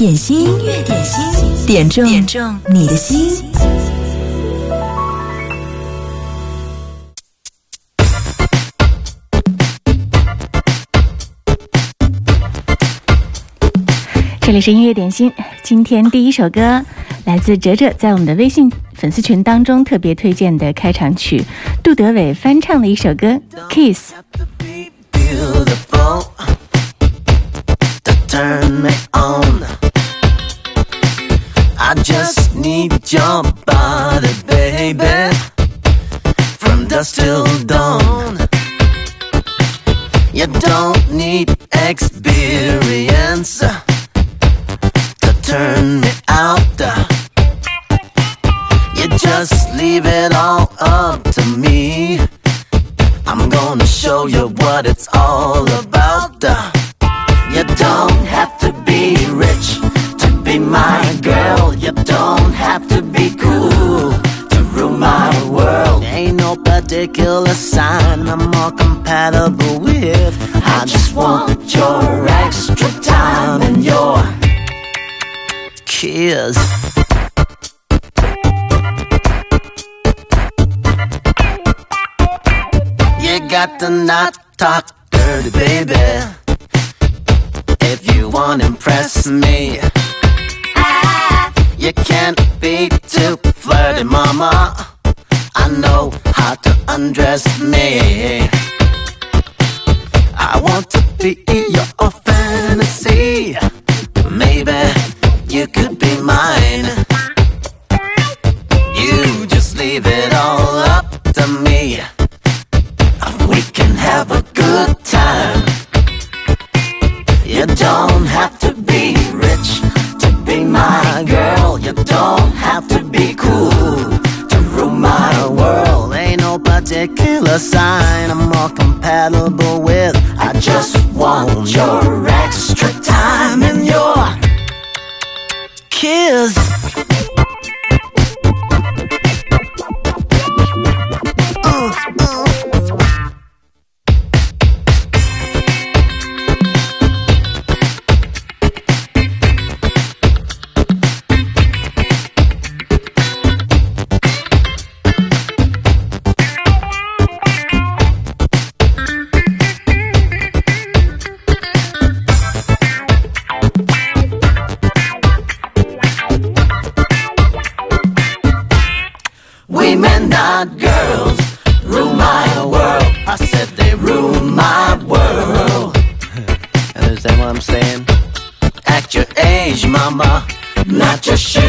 点心，音乐点心，点中点中你的心。这里是音乐点心，今天第一首歌来自哲哲在我们的微信粉丝群当中特别推荐的开场曲，杜德伟翻唱的一首歌《Kiss》。turn me on. I just need your body, baby, from dusk till dawn. You don't need experience to turn me out. You just leave it all up to me. I'm gonna show you what it's all about. You don't have to be rich to be don't have to be cool to rule my world. Ain't no particular sign I'm more compatible with. I just want your extra time and your kiss. You got to not talk dirty, baby. If you wanna impress me, undress me. I want to be in your fantasy. Particular sign I'm more compatible with. 吗那就是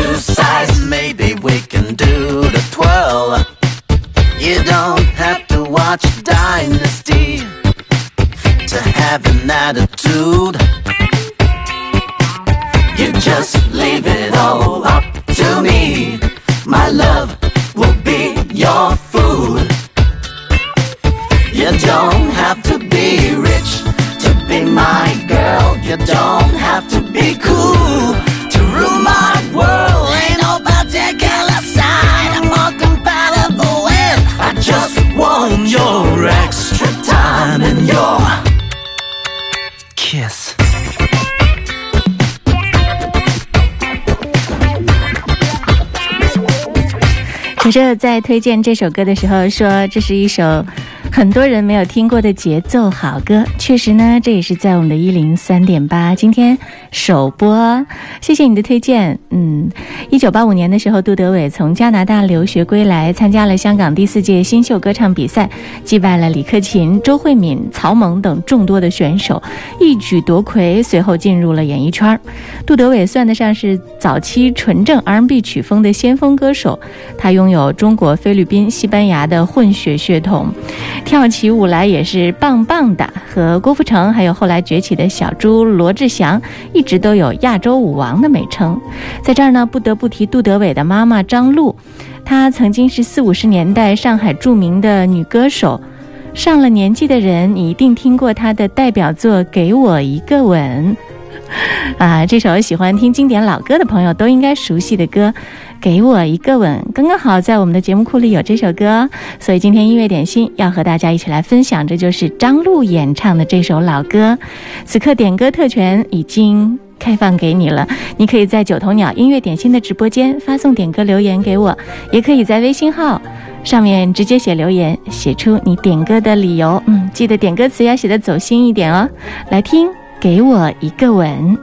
在推荐这首歌的时候说，这是一首很多人没有听过的节奏好歌。确实呢，这也是在我们的一零三点八今天首播。谢谢你的推荐。嗯，一九八五年的时候，杜德伟从加拿大留学归来，参加了香港第四届新秀歌唱比赛，击败了李克勤、周慧敏、曹猛等众多的选手，一举夺魁。随后进入了演艺圈。杜德伟算得上是早期纯正 R&B 曲风的先锋歌手，他拥有中国、菲律宾、西班牙的混血血统，跳起舞来也是棒棒的。和郭富城还有后来崛起的小猪罗志祥，一直都有亚洲舞王的美称。在这儿呢，不得不提杜德伟的妈妈张璐，她曾经是四五十年代上海著名的女歌手。上了年纪的人，你一定听过她的代表作《给我一个吻》。啊，这首喜欢听经典老歌的朋友都应该熟悉的歌，《给我一个吻》刚刚好在我们的节目库里有这首歌，所以今天音乐点心要和大家一起来分享，这就是张璐演唱的这首老歌。此刻点歌特权已经。开放给你了，你可以在九头鸟音乐点心的直播间发送点歌留言给我，也可以在微信号上面直接写留言，写出你点歌的理由。嗯，记得点歌词要写的走心一点哦。来听给我一个吻。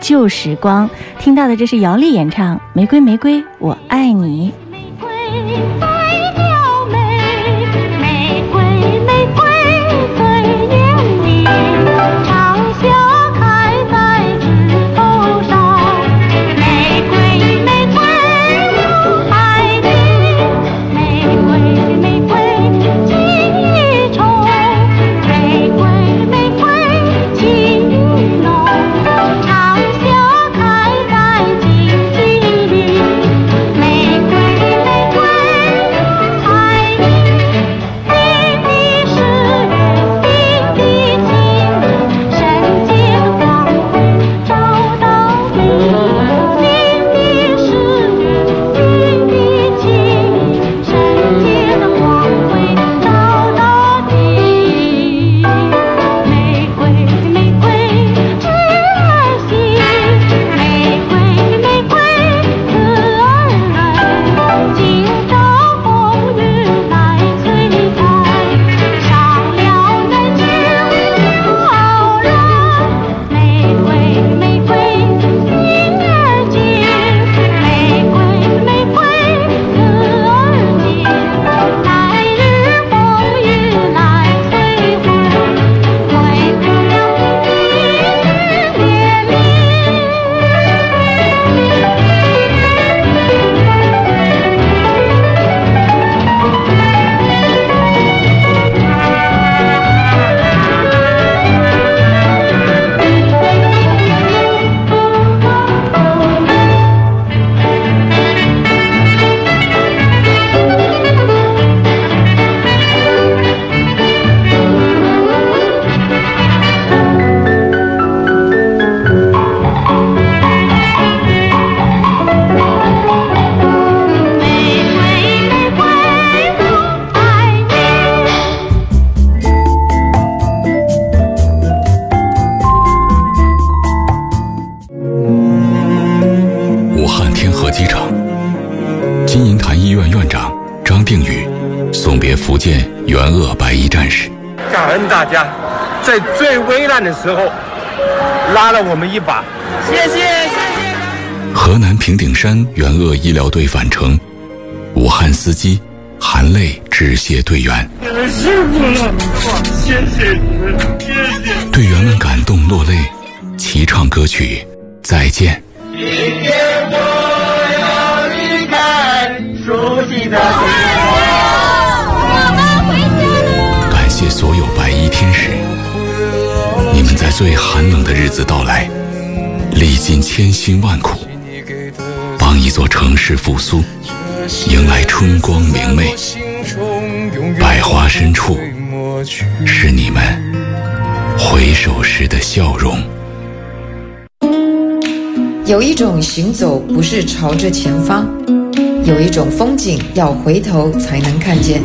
旧时光。听到的这是姚丽演唱玫瑰玫瑰我爱你。援鄂白衣战士。感恩大家，在最危难的时候拉了我们一把，谢谢谢谢。河南平顶山援鄂医疗队返程，武汉司机含泪致谢队员。你们辛苦了，谢谢你们，谢谢。队员们感动落泪，齐唱歌曲《再见》。今天我要离开熟悉的所有白衣天使，你们在最寒冷的日子到来，历尽千辛万苦，帮一座城市复苏，迎来春光明媚。百花深处，是你们回首时的笑容。有一种行走不是朝着前方，有一种风景要回头才能看见，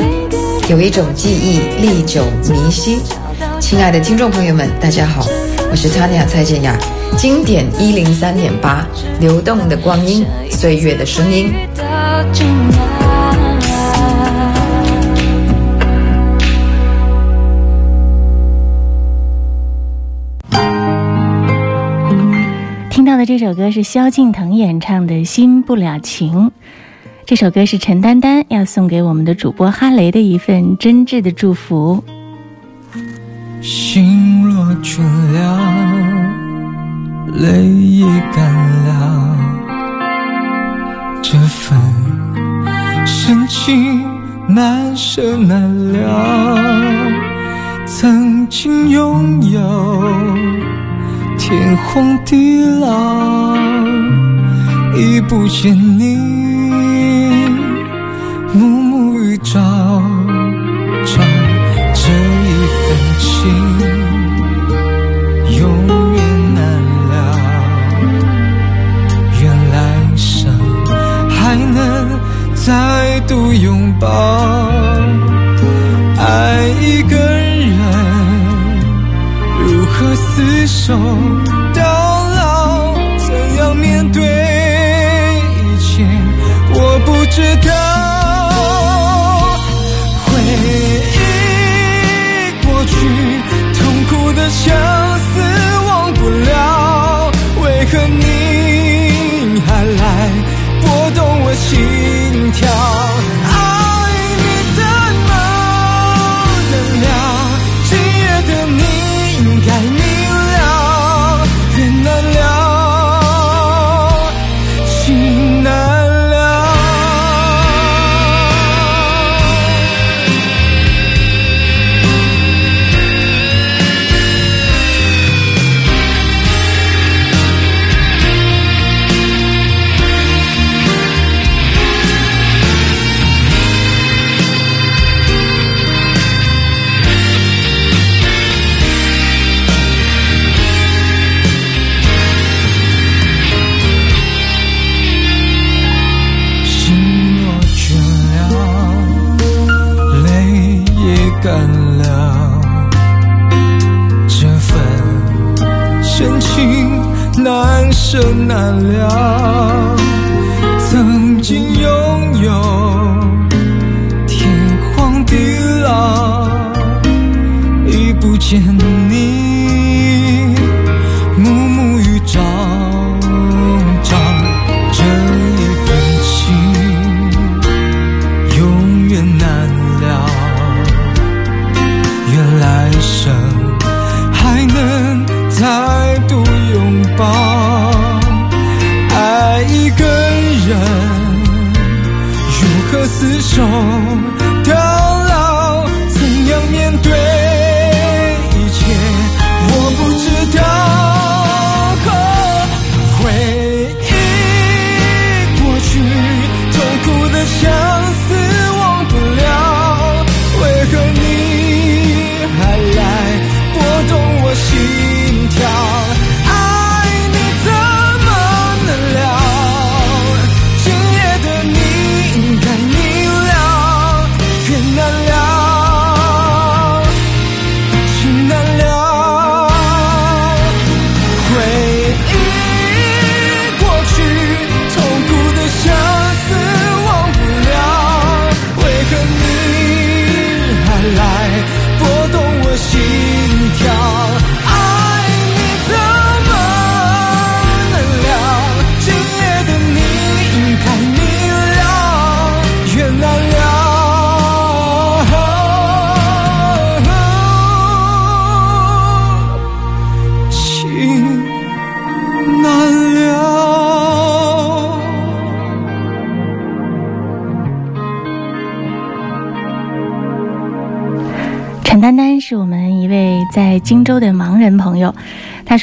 有一种记忆历久弥新。亲爱的听众朋友们，大家好，我是 Tanya 蔡健雅，经典一零三点八，流动的光阴，岁月的声音。听到的这首歌是萧敬腾演唱的《新不了情》，这首歌是陈丹丹要送给我们的主播哈雷的一份真挚的祝福。心若倦了，泪也干了，这份深情难舍难了。曾经拥有。天荒地老，已不见你，暮暮与朝朝，这一份情永远难了。愿来生还能再度拥抱，爱一个人。如何厮守到老？怎样面对一切？我不知道。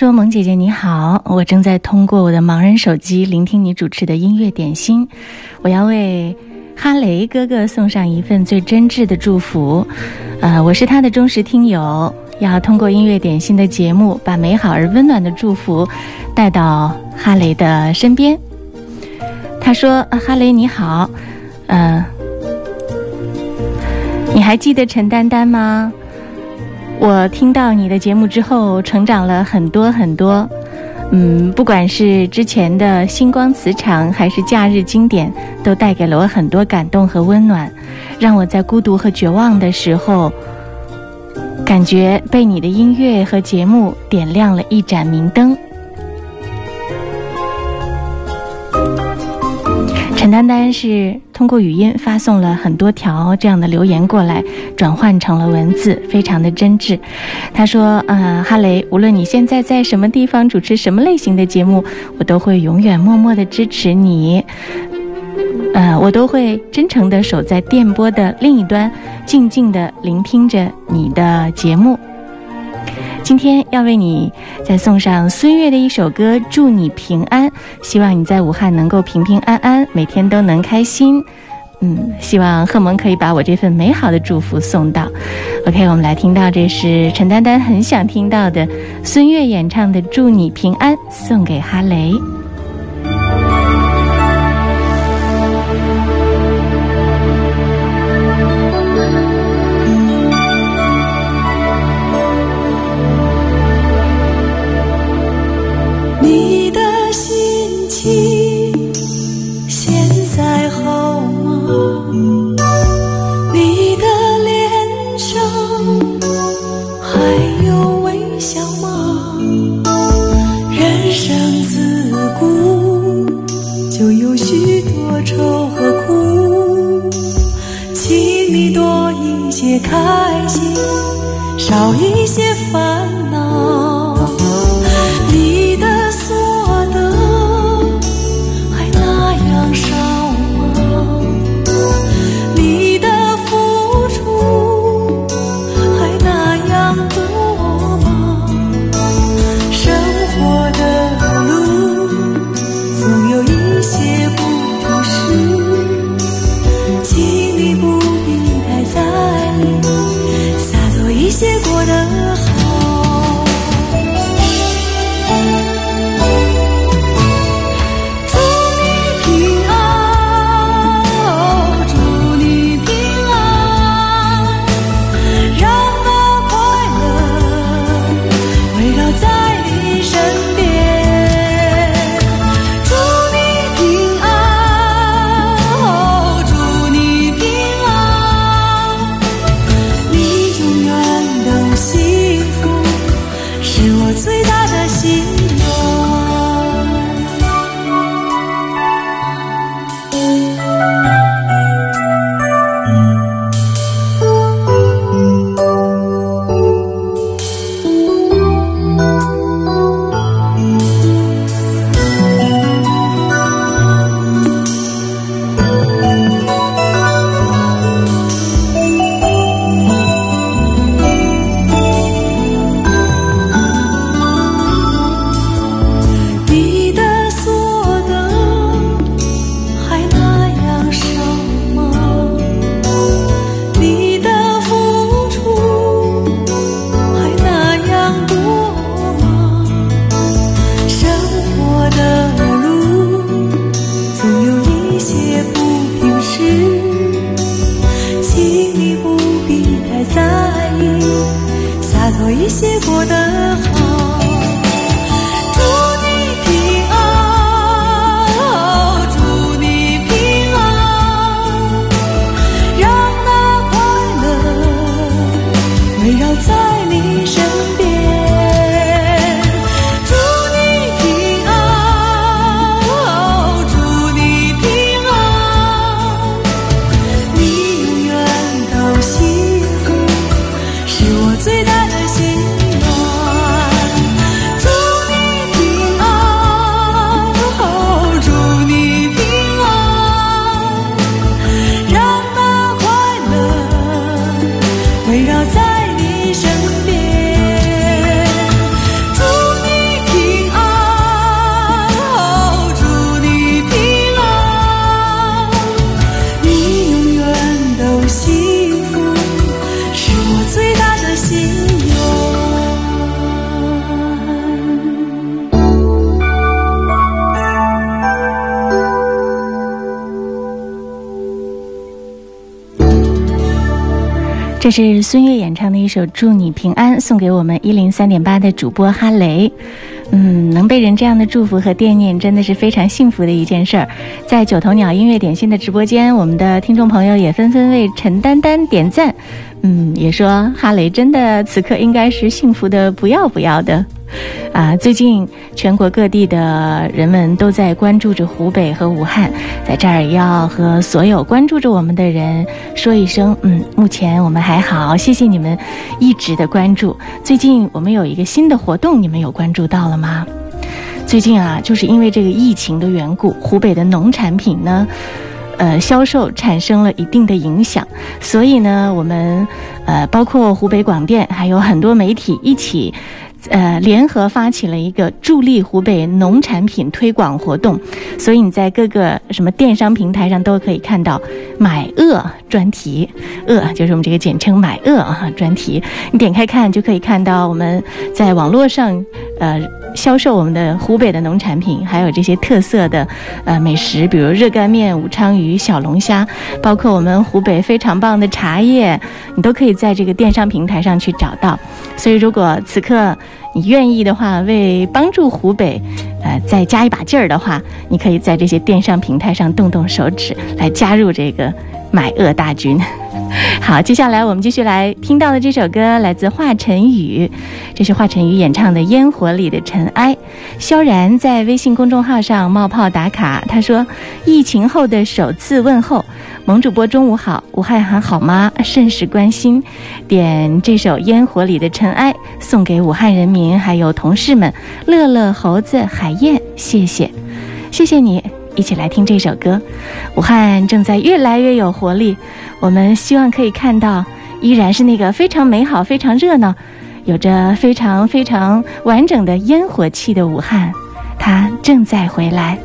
说：“萌姐姐你好，我正在通过我的盲人手机聆听你主持的音乐点心，我要为哈雷哥哥送上一份最真挚的祝福。呃，我是他的忠实听友，要通过音乐点心的节目，把美好而温暖的祝福带到哈雷的身边。”他说：“，哈雷你好，嗯、你还记得陈丹丹吗？我听到你的节目之后，成长了很多很多。嗯，不管是之前的星光磁场，还是假日经典，都带给了我很多感动和温暖，让我在孤独和绝望的时候，感觉被你的音乐和节目点亮了一盏明灯。陈丹丹是通过语音发送了很多条这样的留言过来，转换成了文字，非常的真挚。他说：“呃，哈雷，无论你现在在什么地方主持什么类型的节目，我都会永远默默的支持你。呃，我都会真诚的守在电波的另一端，静静的聆听着你的节目。”今天要为你再送上孙悦的一首歌《祝你平安》，希望你在武汉能够平平安安，每天都能开心。嗯，希望贺蒙可以把我这份美好的祝福送到。OK，我们来听到这是陈丹丹很想听到的孙悦演唱的《祝你平安》，送给哈雷。孙悦演唱的一首《祝你平安》，送给我们一零三点八的主播哈雷。嗯，能被人这样的祝福和惦念，真的是非常幸福的一件事儿。在九头鸟音乐点心的直播间，我们的听众朋友也纷纷为陈丹丹点赞。嗯，也说哈雷真的此刻应该是幸福的不要不要的。啊，最近全国各地的人们都在关注着湖北和武汉，在这儿要和所有关注着我们的人说一声，嗯，目前我们还好，谢谢你们一直的关注。最近我们有一个新的活动，你们有关注到了吗？最近啊，就是因为这个疫情的缘故，湖北的农产品呢，呃，销售产生了一定的影响，所以呢，我们呃，包括湖北广电，还有很多媒体一起。呃，联合发起了一个助力湖北农产品推广活动，所以你在各个什么电商平台上都可以看到“买鄂”专题，“鄂”就是我们这个简称“买鄂”啊专题。你点开看就可以看到我们在网络上呃销售我们的湖北的农产品，还有这些特色的呃美食，比如热干面、武昌鱼、小龙虾，包括我们湖北非常棒的茶叶，你都可以在这个电商平台上去找到。所以，如果此刻你愿意的话，为帮助湖北，呃，再加一把劲儿的话，你可以在这些电商平台上动动手指，来加入这个买鄂大军。好，接下来我们继续来听到的这首歌来自华晨宇，这是华晨宇演唱的《烟火里的尘埃》。萧然在微信公众号上冒泡打卡，他说：“疫情后的首次问候，萌主播中午好，武汉还好吗？甚是关心。点这首《烟火里的尘埃》送给武汉人民还有同事们，乐乐、猴子、海燕，谢谢，谢谢你，一起来听这首歌。武汉正在越来越有活力。”我们希望可以看到，依然是那个非常美好、非常热闹、有着非常非常完整的烟火气的武汉，它正在回来。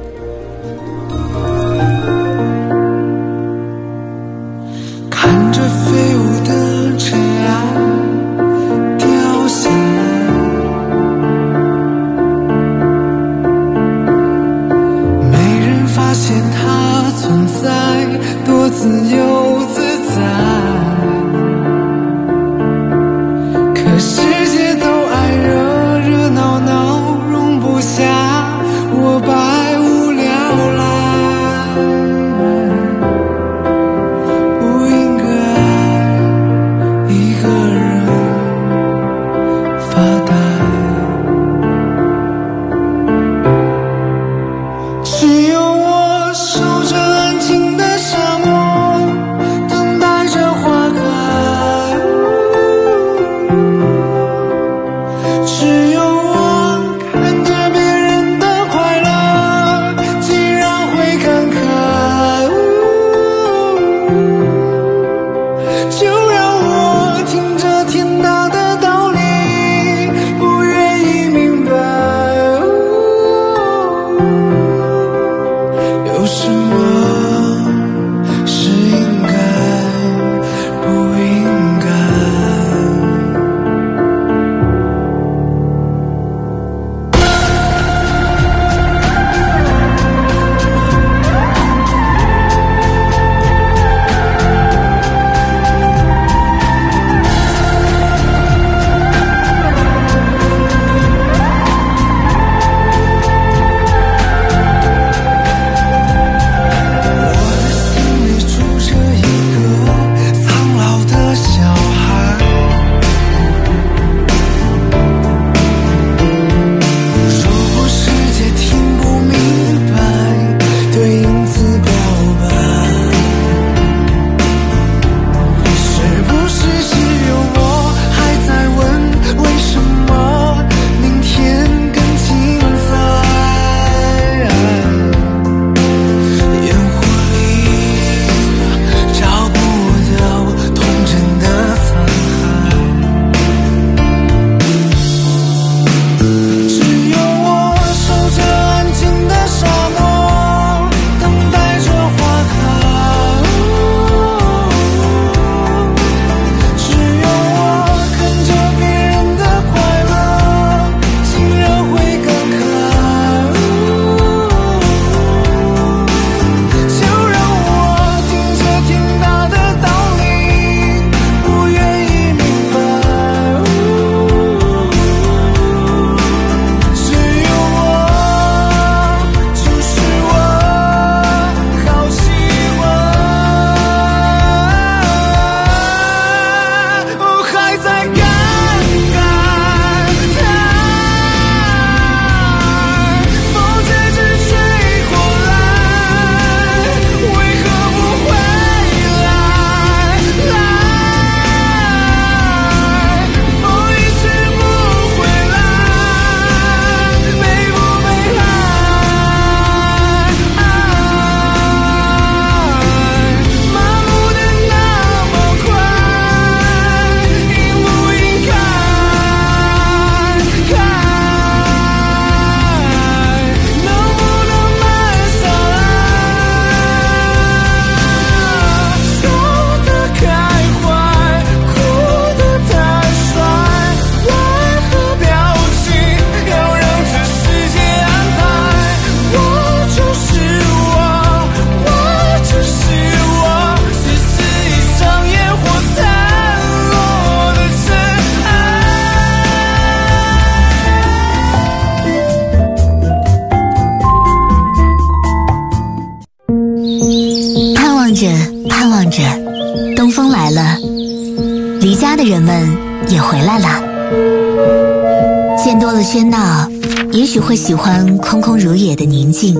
空空如也的宁静。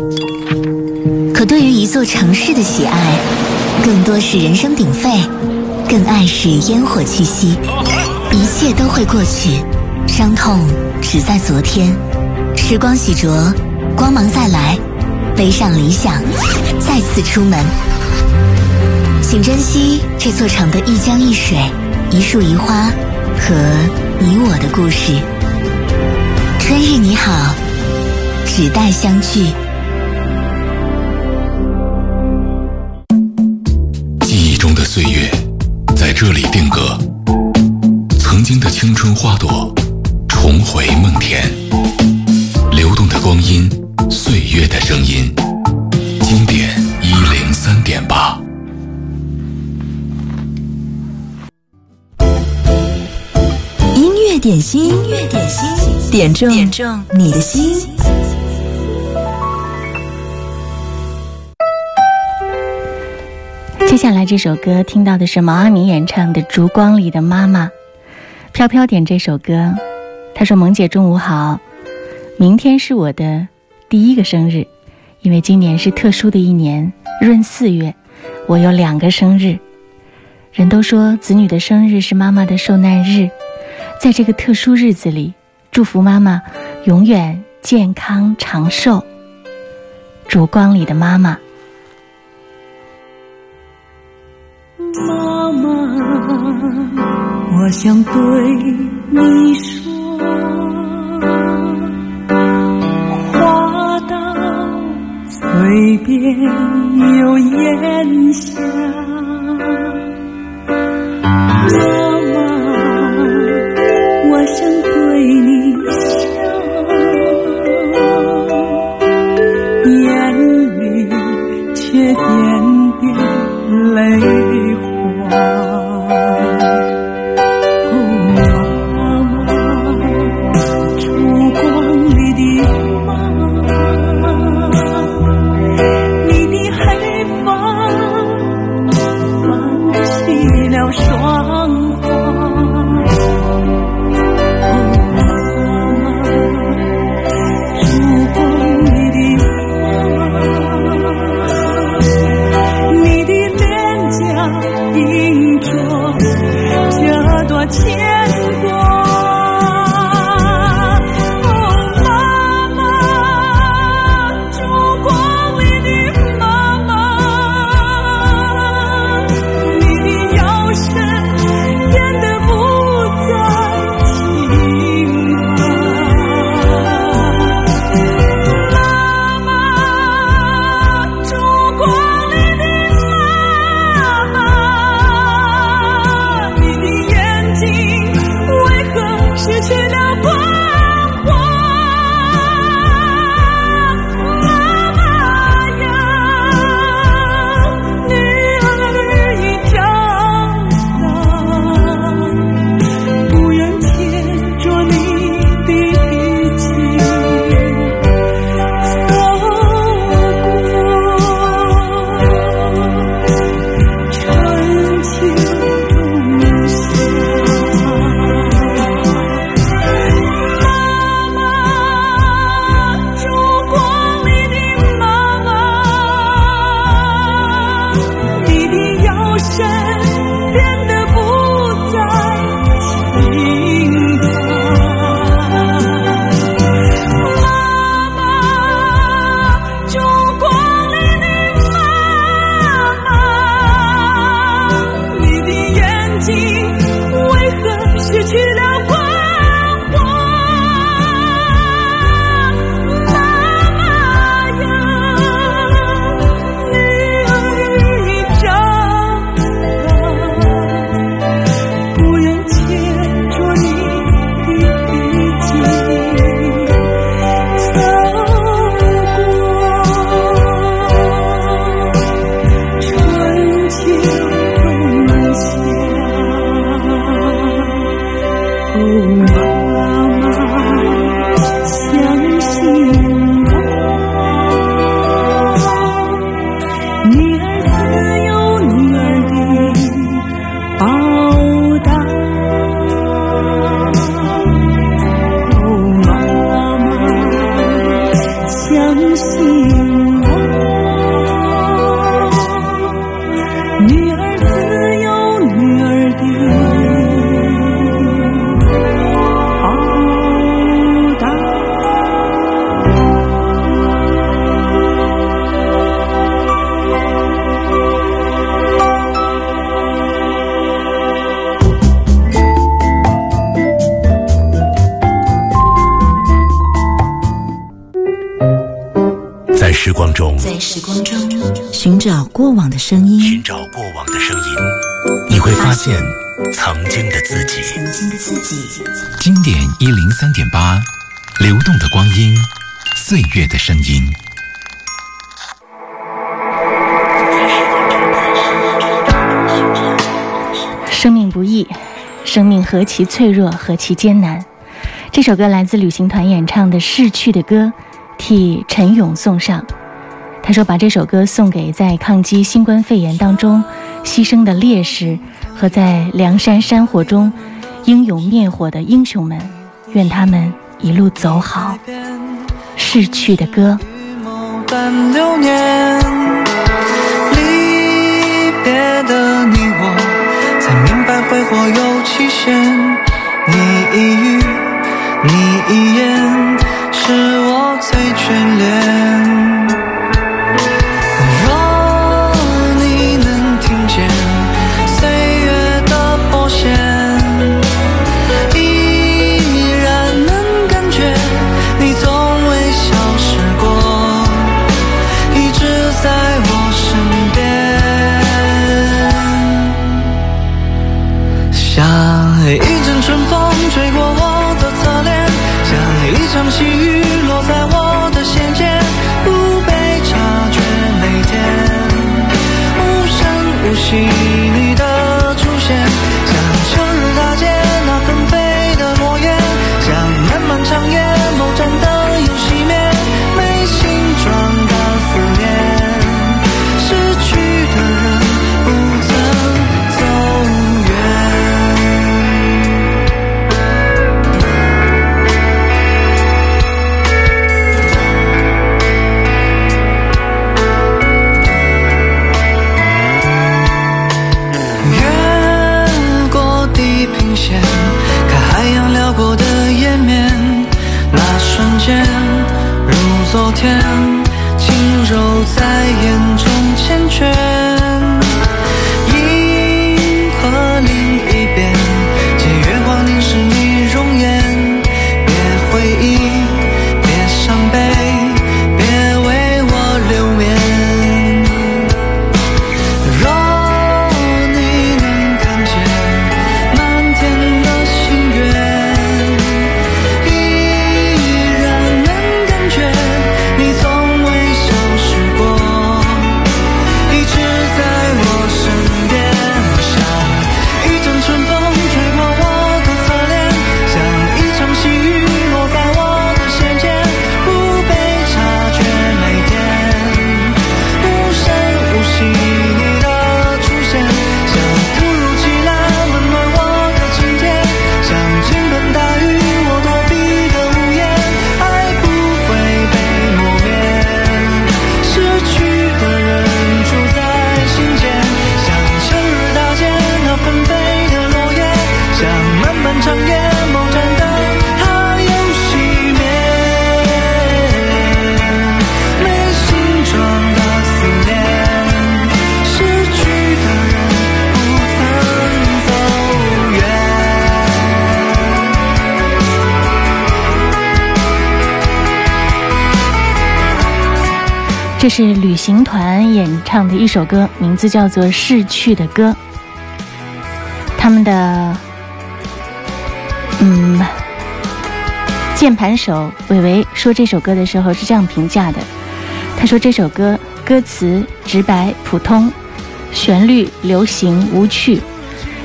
可对于一座城市的喜爱，更多是人声鼎沸，更爱是烟火气息。一切都会过去，伤痛只在昨天。时光洗濯，光芒再来，背上理想，再次出门。请珍惜这座城的一江一水、一树一花和你我的故事。春日你好，只待相聚。记忆中的岁月，在这里定格。曾经的青春花朵，重回梦田。流动的光阴，岁月的声音。经典一零三点八。音乐点心，音乐点心，点中点中你的心。接下来这首歌听到的是毛阿敏演唱的《烛光里的妈妈》，飘飘点这首歌，他说：“萌姐中午好，明天是我的第一个生日，因为今年是特殊的一年，闰四月，我有两个生日。人都说子女的生日是妈妈的受难日，在这个特殊日子里，祝福妈妈永远健康长寿。烛光里的妈妈。”妈妈，我想对你说，话到嘴边又咽下。现曾经的自己。曾经的自己。经典一零三点八，流动的光阴，岁月的声音。生命不易，生命何其脆弱，何其艰难。这首歌来自旅行团演唱的《逝去的歌》，替陈勇送上。他说：“把这首歌送给在抗击新冠肺炎当中牺牲的烈士和在梁山山火中英勇灭火的英雄们，愿他们一路走好。”逝去的歌。般流年，离别的你我，才明白挥霍有期限。你一语，你一言，是我最眷恋。心。长夜某盏灯它又熄灭。没形状的思念，逝去的人不曾走远。这是旅行团演唱的一首歌，名字叫做《逝去的歌》。他们的嗯，键盘手伟伟说这首歌的时候是这样评价的：他说这首歌歌词直白普通，旋律流行无趣，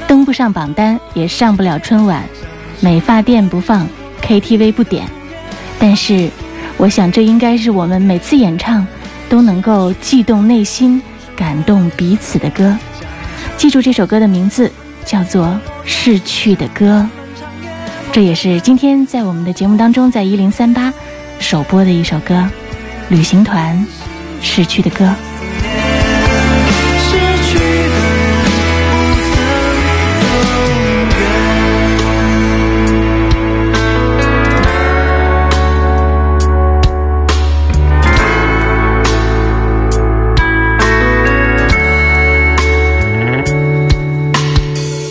登不上榜单，也上不了春晚，美发店不放，KTV 不点。但是，我想这应该是我们每次演唱都能够悸动内心、感动彼此的歌。记住这首歌的名字，叫做《逝去的歌》。这也是今天在我们的节目当中，在一零三八首播的一首歌，旅行团《逝去的歌》。逝去的人不曾走远。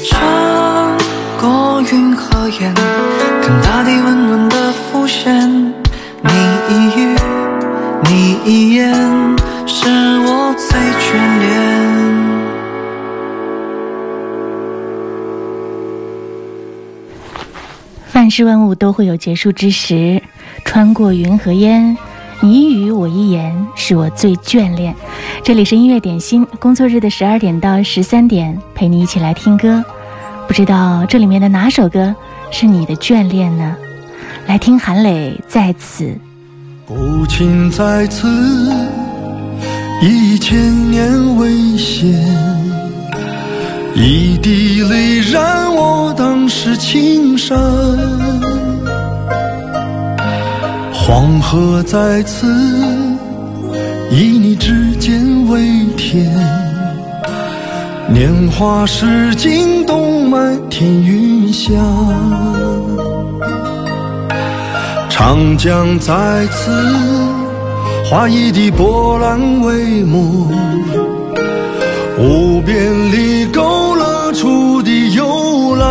穿过云眼看大地温暖的浮现你一语你一言是我最眷恋万事万物都会有结束之时穿过云和烟你一语我一言是我最眷恋。这里是音乐点心工作日的十二点到十三点陪你一起来听歌。不知道这里面的哪首歌是你的眷恋呢？来听韩磊在此。古琴在此，一千年未歇，一滴泪染我当时青山。黄河在此，以你指尖为天。年华逝尽，动漫天云下。长江在此，画一地波澜为幕，无边里勾勒出的幽兰。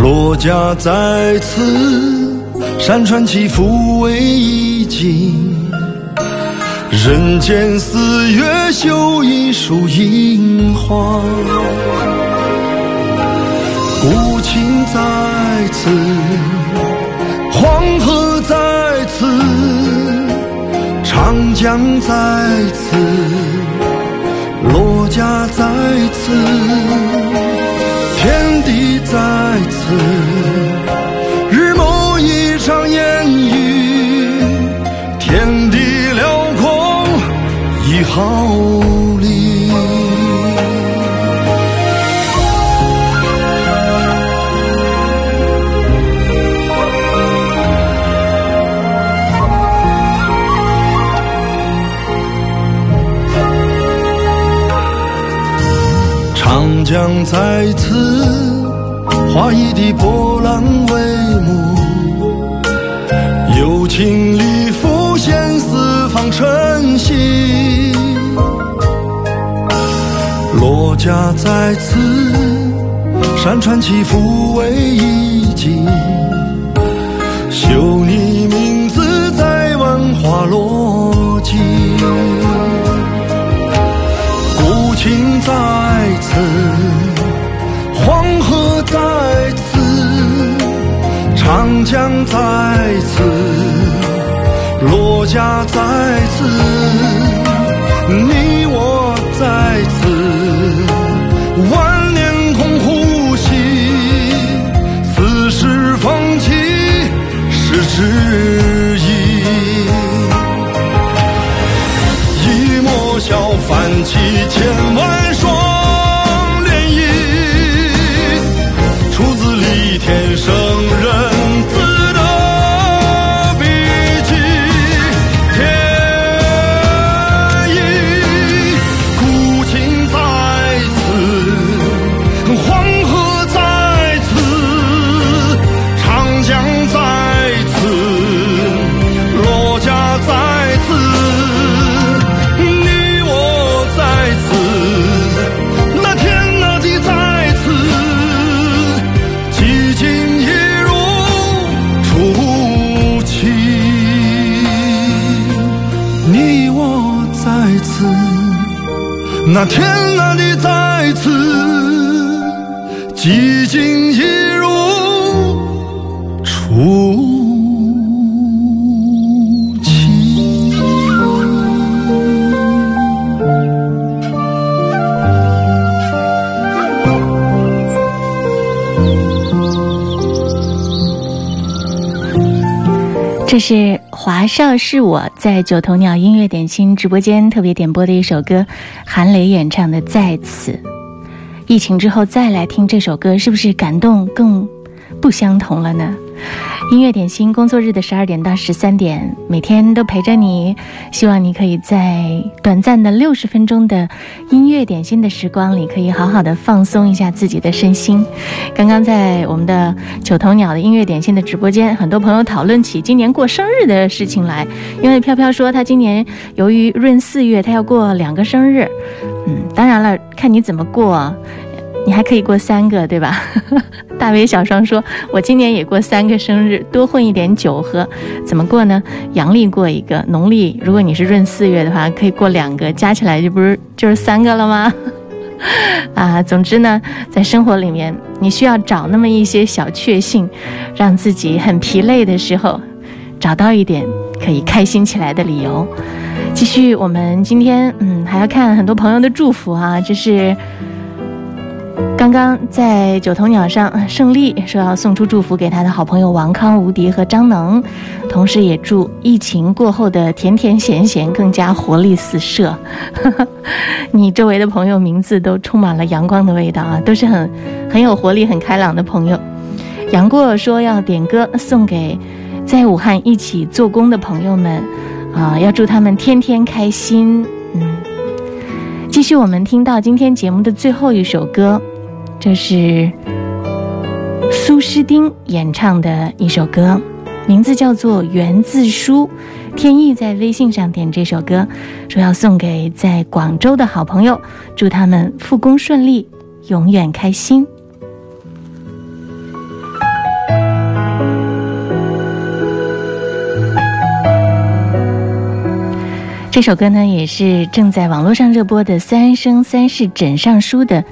罗家在此，山川起伏为意境，人间四月绣一束樱花。古琴在此，黄河在此，长江在此，罗家在此，天地在此，一毫厘。长江在此，画一地波澜为幕，友情里浮现家在此，山川起伏为一境，绣你名字在万花落尽。古琴在此，黄河在此，长江在此，罗家在此，你我在此，那天那地在此，寂静一如初期。这是少是我在九头鸟音乐点心直播间特别点播的一首歌，韩磊演唱的《在此》。疫情之后再来听这首歌，是不是感动更不相同了呢？音乐点心工作日的十二点到十三点，每天都陪着你。希望你可以在短暂的六十分钟的音乐点心的时光里，可以好好的放松一下自己的身心。刚刚在我们的九头鸟的音乐点心的直播间，很多朋友讨论起今年过生日的事情来，因为飘飘说她今年由于闰四月，她要过两个生日。嗯，当然了，看你怎么过。你还可以过三个，对吧？大伟小双说：“我今年也过三个生日，多混一点酒喝。怎么过呢？阳历过一个，农历如果你是闰四月的话，可以过两个，加起来就不是就是三个了吗？啊，总之呢，在生活里面你需要找那么一些小确幸，让自己很疲累的时候，找到一点可以开心起来的理由。继续，我们今天嗯还要看很多朋友的祝福啊，这是。刚刚在九头鸟上，胜利说要送出祝福给他的好朋友王康、吴迪和张能，同时也祝疫情过后的甜甜咸咸更加活力四射。你周围的朋友名字都充满了阳光的味道啊，都是很很有活力、很开朗的朋友。杨过说要点歌送给在武汉一起做工的朋友们，啊，要祝他们天天开心。嗯，继续我们听到今天节目的最后一首歌。这是苏诗丁演唱的一首歌，名字叫做《缘字书》。天意在微信上点这首歌，说要送给在广州的好朋友，祝他们复工顺利，永远开心。这首歌呢，也是正在网络上热播的《三生三世枕上书》的。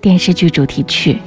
电视剧主题曲。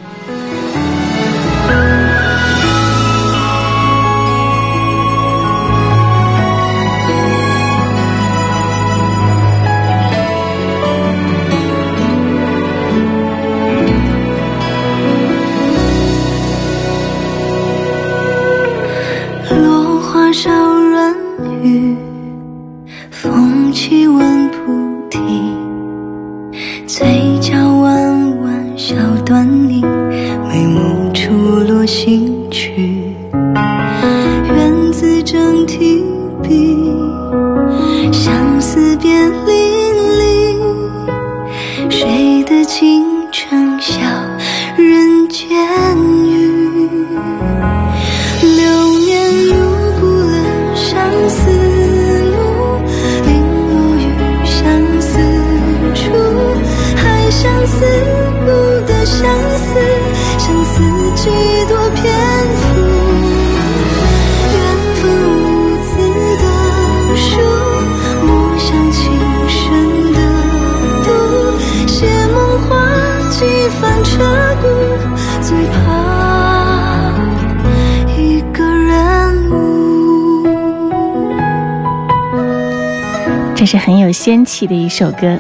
仙气的一首歌，《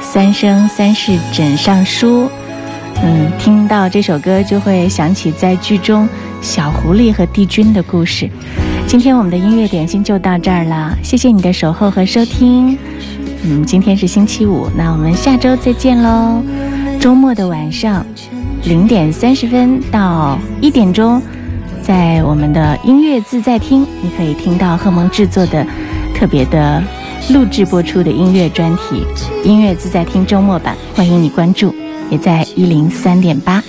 三生三世枕上书》。嗯，听到这首歌就会想起在剧中小狐狸和帝君的故事。今天我们的音乐点心就到这儿了，谢谢你的守候和收听。嗯，今天是星期五，那我们下周再见喽。周末的晚上零点三十分到一点钟，在我们的音乐自在听，你可以听到贺蒙制作的特别的录制播出的音乐专题《音乐自在听周末版》，欢迎你关注。也在一零三点八。